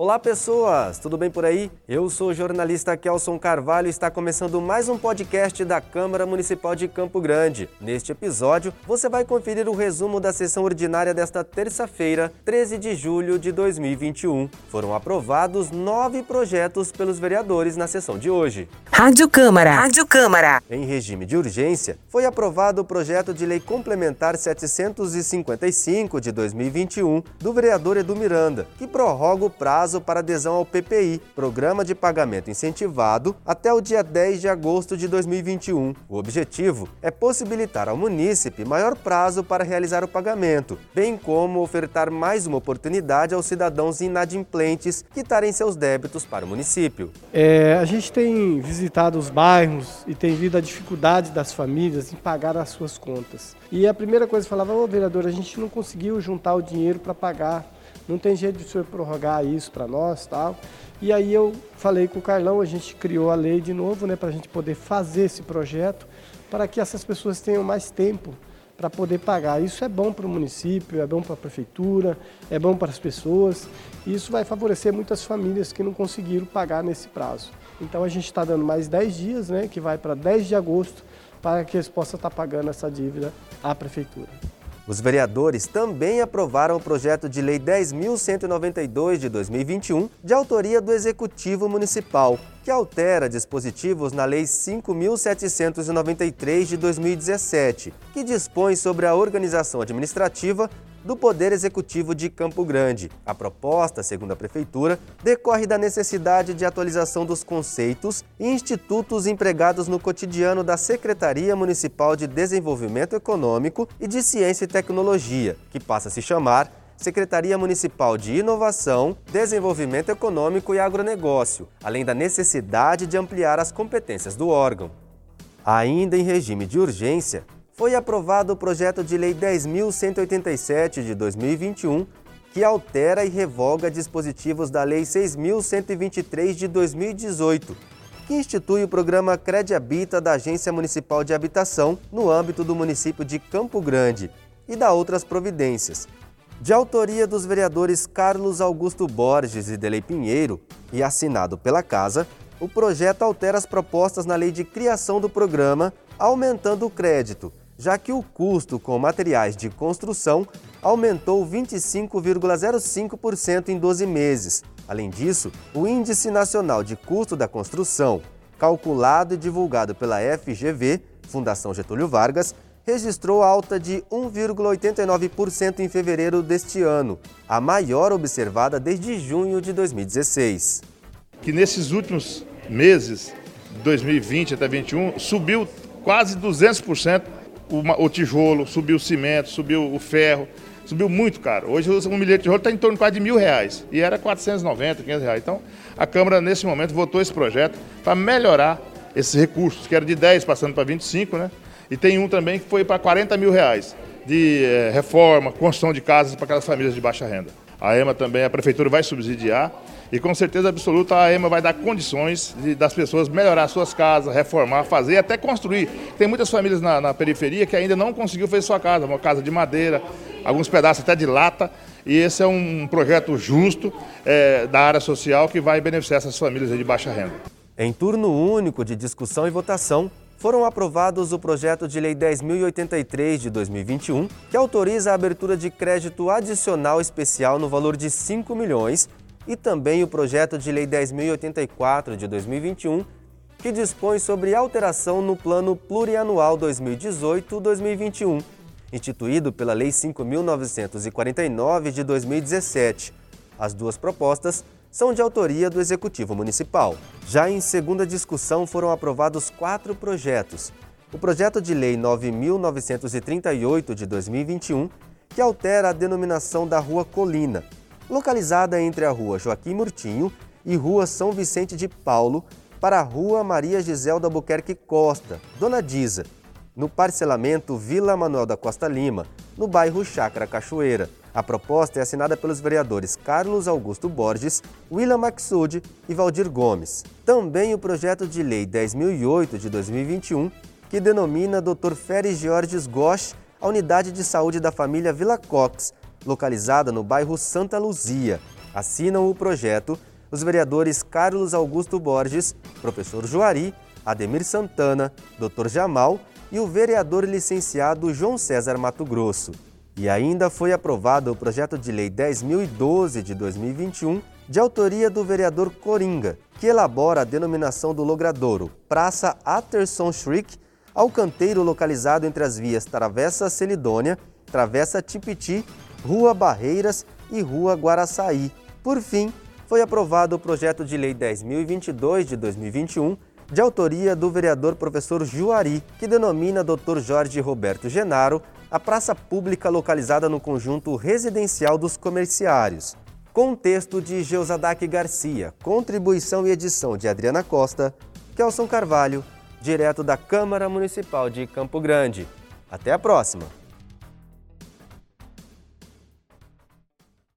Olá pessoas, tudo bem por aí? Eu sou o jornalista Kelson Carvalho e está começando mais um podcast da Câmara Municipal de Campo Grande. Neste episódio, você vai conferir o resumo da sessão ordinária desta terça-feira, 13 de julho de 2021. Foram aprovados nove projetos pelos vereadores na sessão de hoje. Rádio Câmara. Rádio Câmara. Em regime de urgência, foi aprovado o projeto de lei complementar 755 de 2021 do vereador Edu Miranda, que prorroga o prazo prazo para adesão ao PPI, Programa de Pagamento Incentivado, até o dia 10 de agosto de 2021. O objetivo é possibilitar ao munícipe maior prazo para realizar o pagamento, bem como ofertar mais uma oportunidade aos cidadãos inadimplentes quitarem seus débitos para o município. É, a gente tem visitado os bairros e tem visto a dificuldade das famílias em pagar as suas contas. E a primeira coisa que falava, ô vereador, a gente não conseguiu juntar o dinheiro para pagar não tem jeito de o senhor prorrogar isso para nós tal. E aí eu falei com o Carlão, a gente criou a lei de novo, né, para a gente poder fazer esse projeto, para que essas pessoas tenham mais tempo para poder pagar. Isso é bom para o município, é bom para a prefeitura, é bom para as pessoas. E isso vai favorecer muitas famílias que não conseguiram pagar nesse prazo. Então a gente está dando mais 10 dias, né, que vai para 10 de agosto, para que eles possam estar tá pagando essa dívida à prefeitura. Os vereadores também aprovaram o projeto de lei 10.192 de 2021, de autoria do Executivo Municipal, que altera dispositivos na Lei 5.793 de 2017, que dispõe sobre a organização administrativa do Poder Executivo de Campo Grande. A proposta, segundo a Prefeitura, decorre da necessidade de atualização dos conceitos e institutos empregados no cotidiano da Secretaria Municipal de Desenvolvimento Econômico e de Ciência e Tecnologia, que passa a se chamar Secretaria Municipal de Inovação, Desenvolvimento Econômico e Agronegócio, além da necessidade de ampliar as competências do órgão. Ainda em regime de urgência, foi aprovado o projeto de lei 10.187 de 2021, que altera e revoga dispositivos da lei 6.123 de 2018, que institui o programa Crede Habita da Agência Municipal de Habitação no âmbito do município de Campo Grande e da outras providências. De autoria dos vereadores Carlos Augusto Borges e Delei Pinheiro e assinado pela Casa, o projeto altera as propostas na lei de criação do programa, aumentando o crédito já que o custo com materiais de construção aumentou 25,05% em 12 meses. Além disso, o Índice Nacional de Custo da Construção, calculado e divulgado pela FGV, Fundação Getúlio Vargas, registrou alta de 1,89% em fevereiro deste ano, a maior observada desde junho de 2016. Que nesses últimos meses, 2020 até 2021, subiu quase 200% o, tijolo, subiu o cimento, subiu o ferro, subiu muito caro. Hoje um milhete de tijolo está em torno de quase de mil reais e era 490, 500 reais. Então a Câmara nesse momento votou esse projeto para melhorar esses recursos, que era de 10 passando para 25, né? E tem um também que foi para 40 mil reais de eh, reforma, construção de casas para aquelas famílias de baixa renda. A EMA também, a Prefeitura vai subsidiar e com certeza absoluta a EMA vai dar condições de, das pessoas melhorar suas casas, reformar, fazer até construir. Tem muitas famílias na, na, periferia que ainda não conseguiu fazer sua casa, uma casa de madeira, alguns pedaços até de lata. E esse é um projeto justo é, da área social que vai beneficiar essas famílias de baixa renda. Em turno único de discussão e votação, foram aprovados o projeto de Lei 10.083 de 2021, que autoriza a abertura de crédito adicional especial no valor de 5 milhões e também o projeto de Lei 10.084 de 2021, que dispõe sobre alteração no Plano Plurianual 2018-2021, instituído pela Lei 5.949 de 2017. As duas propostas são de autoria do Executivo Municipal. Já em segunda discussão foram aprovados quatro projetos. O projeto de Lei 9.938 de 2021, que altera a denominação da Rua Colina, localizada entre a Rua Joaquim Murtinho e Rua São Vicente de Paulo, para a Rua Maria Giselda Albuquerque Costa, Dona Diza, no parcelamento Vila Manuel da Costa Lima, no bairro Chácara Cachoeira. A proposta é assinada pelos vereadores Carlos Augusto Borges, William Maxud e Valdir Gomes. Também o projeto de lei 10.008 de 2021, que denomina Dr. Férez Georges Gosch a unidade de saúde da família Vila Cox, localizada no bairro Santa Luzia. Assinam o projeto os vereadores Carlos Augusto Borges, professor Juari, Ademir Santana, Dr. Jamal e o vereador licenciado João César Mato Grosso. E ainda foi aprovado o projeto de lei 10.012 de 2021, de autoria do vereador Coringa, que elabora a denominação do logradouro Praça Atterson Shriek, ao canteiro localizado entre as vias Travessa Celidônia, Travessa Tipiti, Rua Barreiras e Rua Guaraçaí. Por fim, foi aprovado o projeto de lei 10.022 de 2021, de autoria do vereador professor Juari, que denomina Dr. Jorge Roberto Genaro a praça pública localizada no conjunto residencial dos comerciários. Com texto de Geusadak Garcia, contribuição e edição de Adriana Costa, Kelson Carvalho, direto da Câmara Municipal de Campo Grande. Até a próxima!